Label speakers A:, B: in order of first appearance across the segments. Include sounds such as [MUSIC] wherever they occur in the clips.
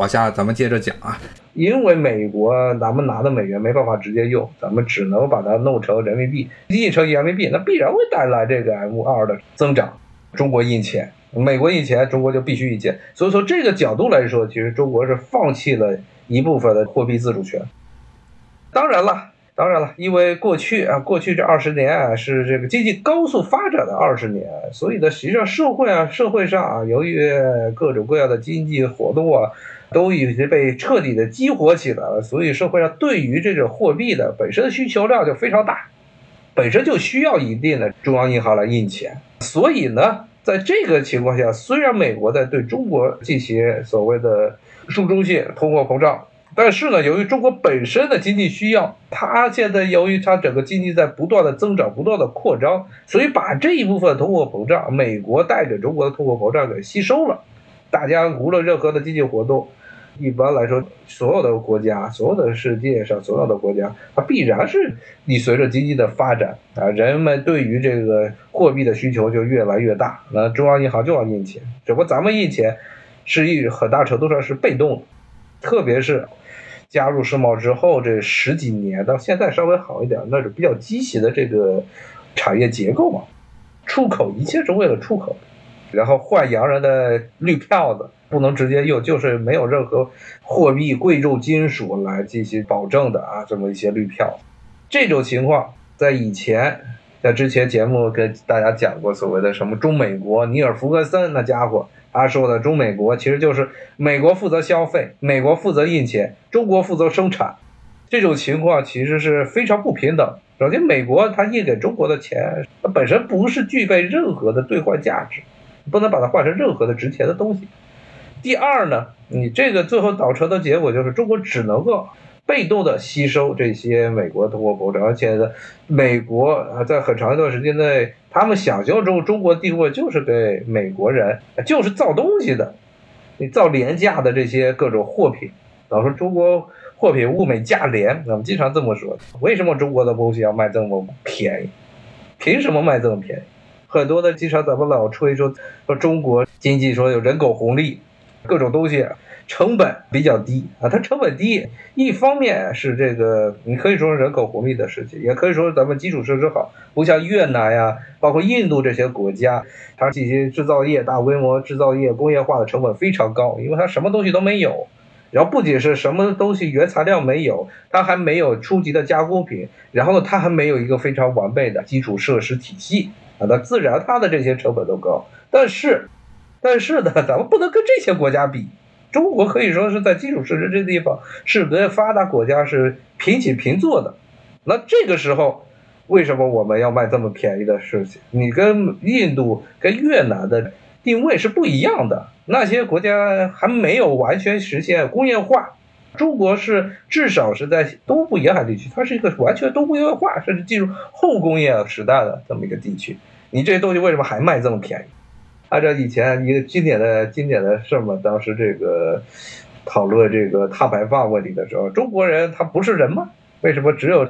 A: 往下咱们接着讲啊。
B: 因为美国咱们拿的美元没办法直接用，咱们只能把它弄成人民币，印成人民币，那必然会带来这个 M 二的增长。中国印钱，美国印钱，中国就必须印钱。所以从这个角度来说，其实中国是放弃了一部分的货币自主权。当然了，当然了，因为过去啊，过去这二十年啊是这个经济高速发展的二十年，所以呢，实际上社会啊，社会上啊，由于各种各样的经济活动啊。都已经被彻底的激活起来了，所以社会上对于这种货币的本身的需求量就非常大，本身就需要一定的中央银行来印钱。所以呢，在这个情况下，虽然美国在对中国进行所谓的输中性通货膨胀，但是呢，由于中国本身的经济需要，它现在由于它整个经济在不断的增长、不断的扩张，所以把这一部分通货膨胀，美国带着中国的通货膨胀给吸收了。大家无论任何的经济活动。一般来说，所有的国家，所有的世界上所有的国家，它必然是你随着经济的发展啊，人们对于这个货币的需求就越来越大，那中央银行就要印钱。只不过咱们印钱是一很大程度上是被动的，特别是加入世贸之后这十几年到现在稍微好一点，那是比较畸形的这个产业结构嘛，出口一切是为了出口，然后换洋人的绿票子。不能直接用，就是没有任何货币、贵重金属来进行保证的啊，这么一些绿票，这种情况在以前，在之前节目跟大家讲过，所谓的什么中美国，尼尔·福格森那家伙，他说的中美国其实就是美国负责消费，美国负责印钱，中国负责生产，这种情况其实是非常不平等。首先，美国它印给中国的钱，它本身不是具备任何的兑换价值，不能把它换成任何的值钱的东西。第二呢，你这个最后导成的结果就是中国只能够被动的吸收这些美国通货膨胀，而且呢，美国啊在很长一段时间内，他们想象中中国定位就是给美国人就是造东西的，你造廉价的这些各种货品，老说中国货品物美价廉，我们经常这么说，为什么中国的东西要卖这么便宜？凭什么卖这么便宜？很多的经常咱们老吹说说中国经济说有人口红利。各种东西成本比较低啊，它成本低，一方面是这个你可以说是人口红利的事情，也可以说是咱们基础设施好，不像越南呀，包括印度这些国家，它进行制造业大规模制造业工业化的成本非常高，因为它什么东西都没有，然后不仅是什么东西原材料没有，它还没有初级的加工品，然后呢，它还没有一个非常完备的基础设施体系啊，那自然它的这些成本都高，但是。但是呢，咱们不能跟这些国家比。中国可以说是在基础设施这地方是跟发达国家是平起平坐的。那这个时候，为什么我们要卖这么便宜的事情？你跟印度、跟越南的定位是不一样的。那些国家还没有完全实现工业化，中国是至少是在东部沿海地区，它是一个完全东工业化，甚至进入后工业时代的这么一个地区。你这些东西为什么还卖这么便宜？按照以前一个经典的经典的事儿嘛，当时这个讨论这个碳排放问题的时候，中国人他不是人吗？为什么只有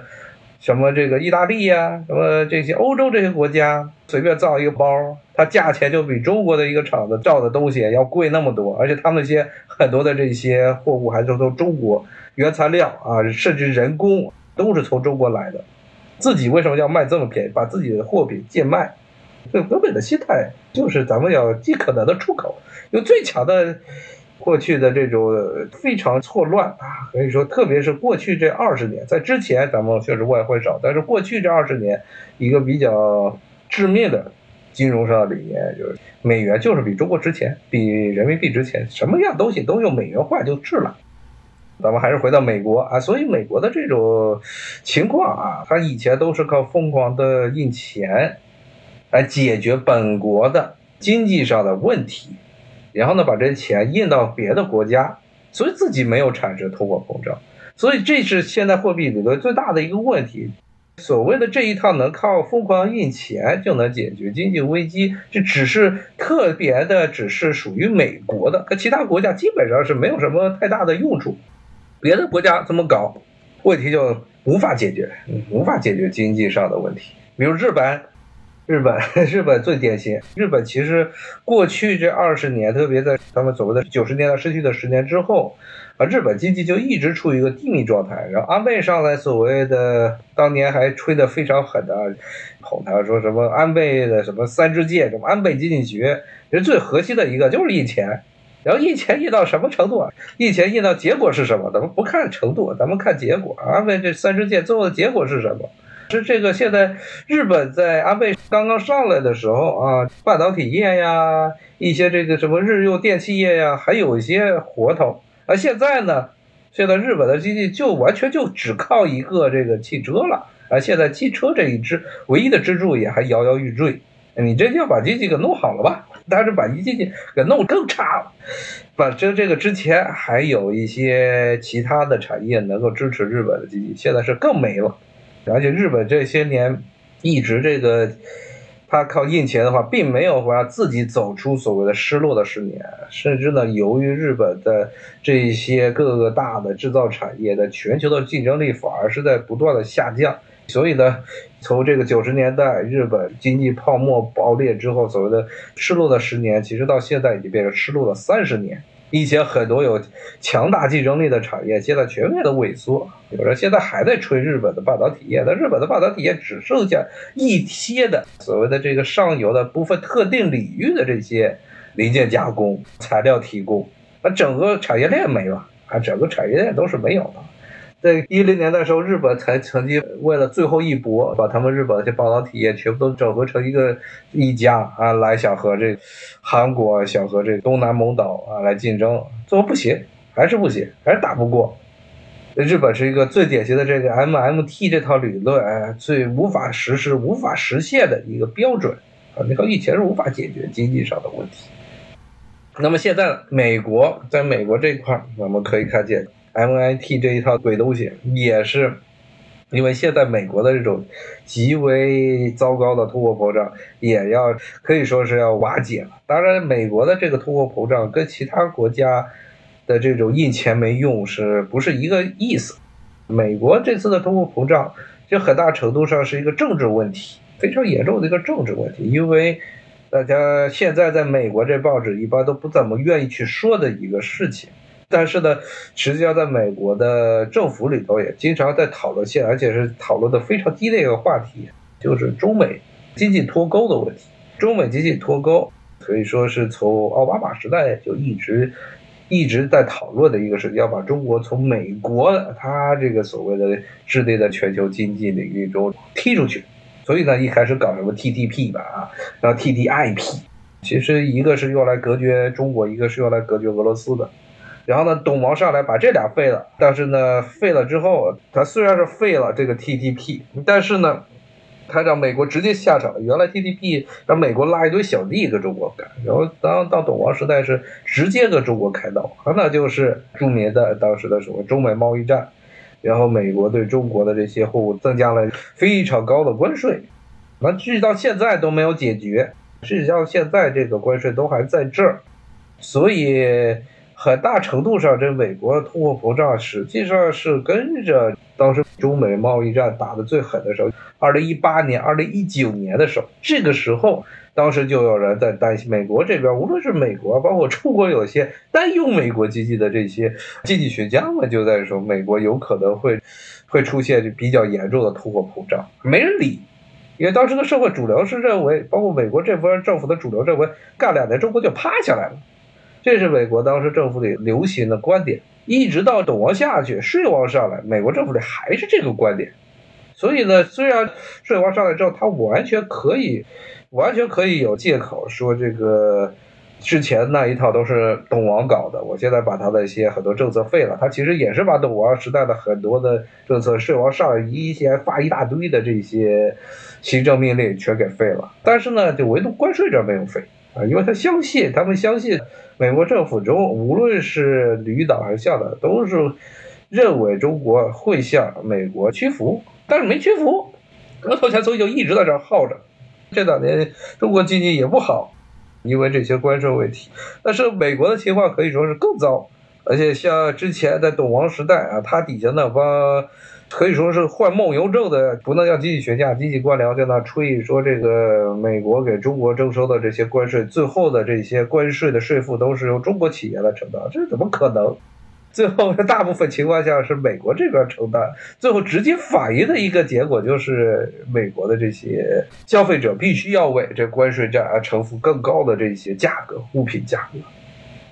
B: 什么这个意大利呀，什么这些欧洲这些国家随便造一个包，它价钱就比中国的一个厂子造的东西要贵那么多，而且他们些很多的这些货物还是从中国原材料啊，甚至人工都是从中国来的，自己为什么要卖这么便宜，把自己的货品贱卖？最根本的心态就是咱们要尽可能的出口，用最强的过去的这种非常错乱啊，可以说特别是过去这二十年，在之前咱们确实外汇少，但是过去这二十年一个比较致命的金融上的理念就是美元就是比中国值钱，比人民币值钱，什么样东西都用美元换就治了。咱们还是回到美国啊，所以美国的这种情况啊，它以前都是靠疯狂的印钱。来解决本国的经济上的问题，然后呢，把这些钱印到别的国家，所以自己没有产生通货膨胀，所以这是现在货币里头最大的一个问题。所谓的这一套能靠疯狂印钱就能解决经济危机，这只是特别的，只是属于美国的，和其他国家基本上是没有什么太大的用处。别的国家这么搞，问题就无法解决，无法解决经济上的问题。比如日本。日本，[LAUGHS] 日本最典型。日本其实过去这二十年，特别在他们所谓的九十年代失去的十年之后，啊，日本经济就一直处于一个低迷状态。然后安倍上来，所谓的当年还吹得非常狠的，吼他说什么安倍的什么三支箭，什么安倍经济学，其实最核心的一个就是印钱。然后印钱印到什么程度啊？印钱印到结果是什么？咱们不看程度，咱们看结果。安倍这三支箭最后的结果是什么？是这个，现在日本在安倍刚刚上来的时候啊，半导体业呀，一些这个什么日用电器业呀，还有一些活头。而现在呢，现在日本的经济就完全就只靠一个这个汽车了。啊，现在汽车这一支唯一的支柱也还摇摇欲坠。你这就把经济给弄好了吧？但是把经济给弄更差了。反正这个之前还有一些其他的产业能够支持日本的经济，现在是更没了。而且日本这些年一直这个，他靠印钱的话，并没有让自己走出所谓的失落的十年，甚至呢，由于日本的这些各个大的制造产业的全球的竞争力反而是在不断的下降，所以呢，从这个九十年代日本经济泡沫爆裂之后，所谓的失落的十年，其实到现在已经变成失落的三十年。以前很多有强大竞争力的产业，现在全面的萎缩。有人现在还在吹日本的半导体业，但日本的半导体业只剩下一些的所谓的这个上游的部分特定领域的这些零件加工、材料提供，那整个产业链没了，啊，整个产业链都是没有的。在一零年的时候，日本才曾经为了最后一搏，把他们日本的这半导体业全部都整合成一个一家啊，来想和这韩国、想和这东南蒙岛啊来竞争，最后不行，还是不行，还是打不过。日本是一个最典型的这个 MMT 这套理论最无法实施、无法实现的一个标准啊，那套以前是无法解决经济上的问题。那么现在美国在美国这一块，我们可以看见。MIT 这一套鬼东西也是，因为现在美国的这种极为糟糕的通货膨胀也要可以说是要瓦解了。当然，美国的这个通货膨胀跟其他国家的这种印钱没用是不是一个意思？美国这次的通货膨胀，就很大程度上是一个政治问题，非常严重的一个政治问题。因为大家现在在美国这报纸一般都不怎么愿意去说的一个事情。但是呢，实际上在美国的政府里头也经常在讨论现，而且是讨论的非常低的一个话题，就是中美经济脱钩的问题。中美经济脱钩可以说是从奥巴马时代就一直一直在讨论的一个事，要把中国从美国他这个所谓的制定的全球经济领域中踢出去。所以呢，一开始搞什么 TTP 吧啊，然后 TTIP，其实一个是用来隔绝中国，一个是用来隔绝俄罗斯的。然后呢，董王上来把这俩废了，但是呢，废了之后，他虽然是废了这个 TTP，但是呢，他让美国直接下场。原来 TTP 让美国拉一堆小弟跟中国干，然后当到董王时代是直接跟中国开刀，那就是著名的当时的什么中美贸易战，然后美国对中国的这些货物增加了非常高的关税，那直到现在都没有解决，实际上现在这个关税都还在这儿，所以。很大程度上，这美国通货膨胀实际上是跟着当时中美贸易战打的最狠的时候，二零一八年、二零一九年的时候，这个时候，当时就有人在担心，美国这边，无论是美国，包括中国，有些担忧美国经济的这些经济学家们就在说，美国有可能会会出现比较严重的通货膨胀，没人理，因为当时的社会主流是认为，包括美国这波政府的主流认为，干两年中国就趴下来了。这是美国当时政府里流行的观点，一直到董王下去，税王上来，美国政府里还是这个观点。所以呢，虽然税王上来之后，他完全可以，完全可以有借口说这个之前那一套都是董王搞的，我现在把他的一些很多政策废了。他其实也是把董王时代的很多的政策，税王上来一先发一大堆的这些行政命令全给废了，但是呢，就唯独关税这没有废。啊，因为他相信，他们相信美国政府中，无论是旅党还是向党，都是认为中国会向美国屈服，但是没屈服，额头前所以就一直在这耗着。这两年中国经济也不好，因为这些关税问题。但是美国的情况可以说是更糟，而且像之前在董王时代啊，他底下那帮可以说是患梦游症的，不能叫经济学家、经济官僚，在那吹说这个美国给中国征收的这些关税，最后的这些关税的税负都是由中国企业来承担，这怎么可能？最后大部分情况下是美国这边承担，最后直接反映的一个结果就是美国的这些消费者必须要为这关税战啊承付更高的这些价格，物品价格。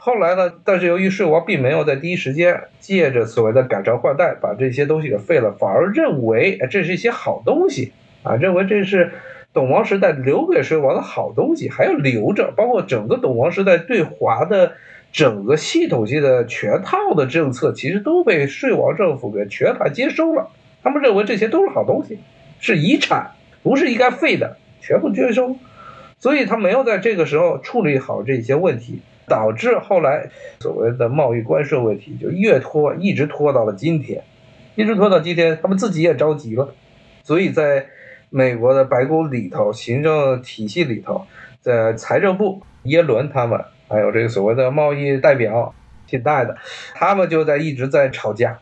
B: 后来呢？但是由于税王并没有在第一时间借着所谓的改朝换代把这些东西给废了，反而认为这是一些好东西啊，认为这是董王时代留给税王的好东西，还要留着。包括整个董王时代对华的整个系统性的全套的政策，其实都被税王政府给全盘接收了。他们认为这些都是好东西，是遗产，不是应该废的，全部接收。所以他没有在这个时候处理好这些问题。导致后来所谓的贸易关税问题就越拖，一直拖到了今天，一直拖到今天，他们自己也着急了，所以在美国的白宫里头，行政体系里头，在财政部耶伦他们，还有这个所谓的贸易代表替代的，他们就在一直在吵架，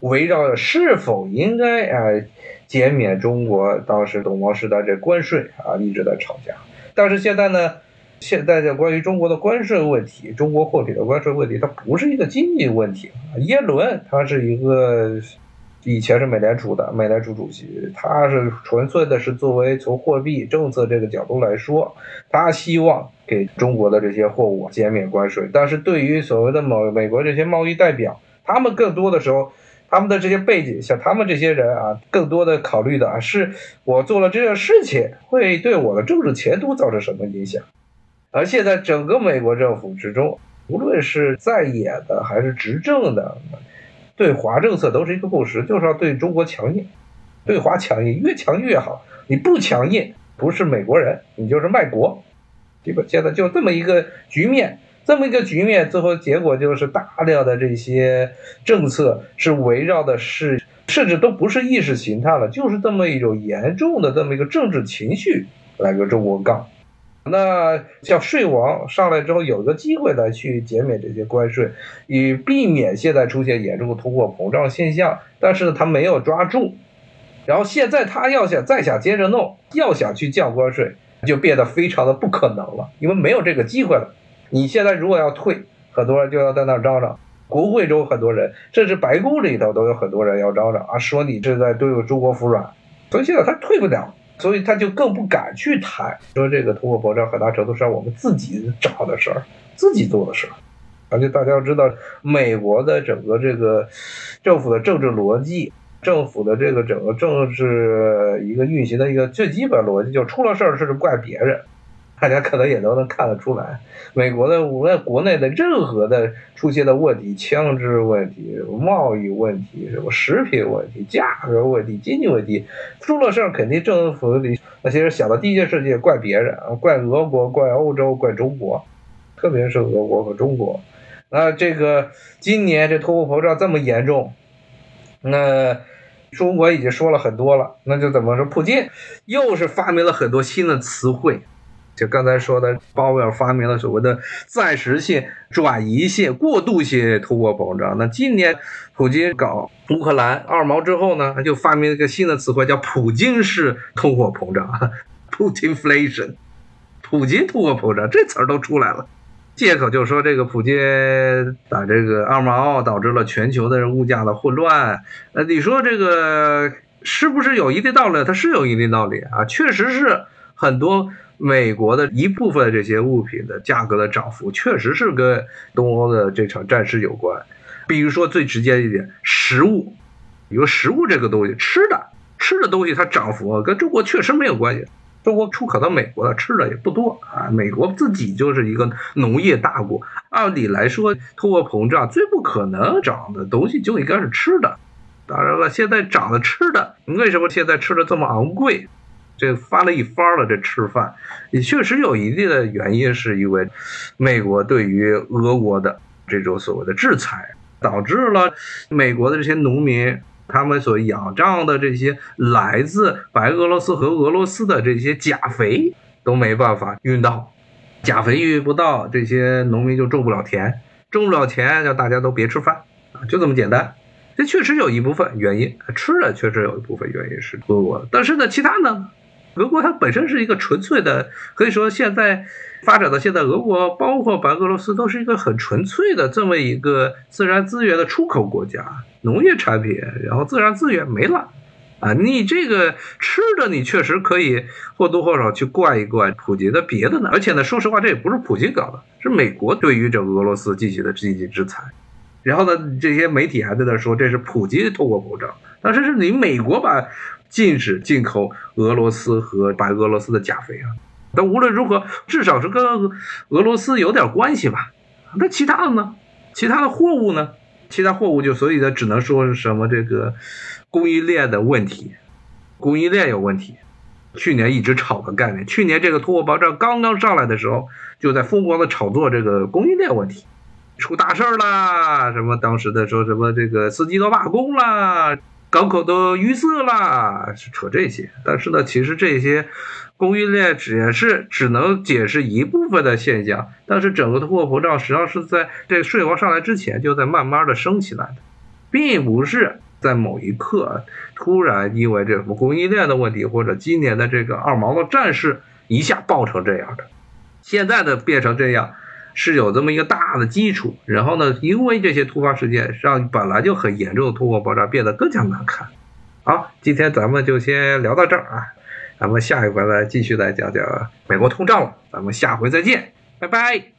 B: 围绕着是否应该啊减免中国当时东王时代这关税啊一直在吵架，但是现在呢？现在的关于中国的关税问题，中国货品的关税问题，它不是一个经济问题耶伦他是一个以前是美联储的美联储主席，他是纯粹的是作为从货币政策这个角度来说，他希望给中国的这些货物减免关税。但是对于所谓的某美国这些贸易代表，他们更多的时候，他们的这些背景，像他们这些人啊，更多的考虑的啊，是我做了这件事情会对我的政治前途造成什么影响。而现在整个美国政府之中，无论是在野的还是执政的，对华政策都是一个共识，就是要对中国强硬，对华强硬，越强硬越好。你不强硬，不是美国人，你就是卖国。基本现在就这么一个局面，这么一个局面，最后结果就是大量的这些政策是围绕的是，甚至都不是意识形态了，就是这么一种严重的这么一个政治情绪来跟中国杠。那像税王上来之后，有一个机会来去减免这些关税，以避免现在出现严重的通货膨胀现象。但是，他没有抓住，然后现在他要想再想接着弄，要想去降关税，就变得非常的不可能了，因为没有这个机会了。你现在如果要退，很多人就要在那嚷嚷，国会中很多人，甚至白宫里头都有很多人要嚷嚷啊，说你这在对中国服软，所以现在他退不了。所以他就更不敢去谈，说这个通货膨胀很大程度上我们自己找的事儿，自己做的事儿。而且大家要知道，美国的整个这个政府的政治逻辑，政府的这个整个政治一个运行的一个最基本逻辑，就出了事儿是怪别人。大家可能也都能看得出来，美国的无论国内的任何的出现的问题，枪支问题、贸易问题、什么食品问题、价格问题、经济问题，出了事儿肯定政府里那些人想的第一件事情怪别人，怪俄国、怪欧洲、怪中国，特别是俄国和中国。那这个今年这通货膨胀这么严重，那中国已经说了很多了，那就怎么说？普京又是发明了很多新的词汇。就刚才说的，鲍威尔发明了所谓的暂时性、转移性、过渡性通货膨胀。那今年普京搞乌克兰二毛之后呢，他就发明了一个新的词汇，叫普京式通货膨胀 [LAUGHS] （Putinflation）。普京通货膨胀这词儿都出来了，借口就说这个普京打这个二毛导致了全球的物价的混乱。呃，你说这个是不是有一定道理？它是有一定道理啊，确实是很多。美国的一部分这些物品的价格的涨幅，确实是跟东欧的这场战事有关。比如说最直接一点，食物，比如食物这个东西，吃的吃的东西它涨幅跟中国确实没有关系。中国出口到美国的吃的也不多啊，美国自己就是一个农业大国。按理来说，通货膨胀最不可能涨的东西就应该是吃的。当然了，现在涨的吃的，为什么现在吃的这么昂贵？这翻了一番了，这吃饭也确实有一定的原因，是因为美国对于俄国的这种所谓的制裁，导致了美国的这些农民他们所仰仗的这些来自白俄罗斯和俄罗斯的这些钾肥都没办法运到，钾肥运不到，这些农民就种不了田，挣不了钱，叫大家都别吃饭啊，就这么简单。这确实有一部分原因，吃的确实有一部分原因是俄国，但是呢，其他呢，俄国它本身是一个纯粹的，可以说现在发展到现在，俄国包括白俄罗斯都是一个很纯粹的这么一个自然资源的出口国家，农业产品，然后自然资源没了。啊，你这个吃的，你确实可以或多或少去灌一灌普京的别的呢。而且呢，说实话，这也不是普京搞的，是美国对于这俄罗斯进行的经济制裁。然后呢，这些媒体还在那说这是普京通货膨胀，但是是你美国把禁止进口俄罗斯和白俄罗斯的钾肥啊。但无论如何，至少是跟俄罗斯有点关系吧。那其他的呢？其他的货物呢？其他货物就所以呢，只能说是什么这个。供应链的问题，供应链有问题。去年一直炒的概念，去年这个通货膨胀刚刚上来的时候，就在疯狂的炒作这个供应链问题，出大事儿啦！什么当时的说什么这个司机都罢工啦，港口都淤塞啦，是扯这些。但是呢，其实这些供应链只是只能解释一部分的现象，但是整个通货膨胀实际上是在这税王上来之前就在慢慢的升起来的，并不是。在某一刻，突然因为这什么供应链的问题，或者今年的这个二毛的战事一下爆成这样的，现在的变成这样，是有这么一个大的基础。然后呢，因为这些突发事件，让本来就很严重的通货膨胀变得更加难看。好，今天咱们就先聊到这儿啊，咱们下一回来继续来讲讲美国通胀了。咱们下回再见，拜拜。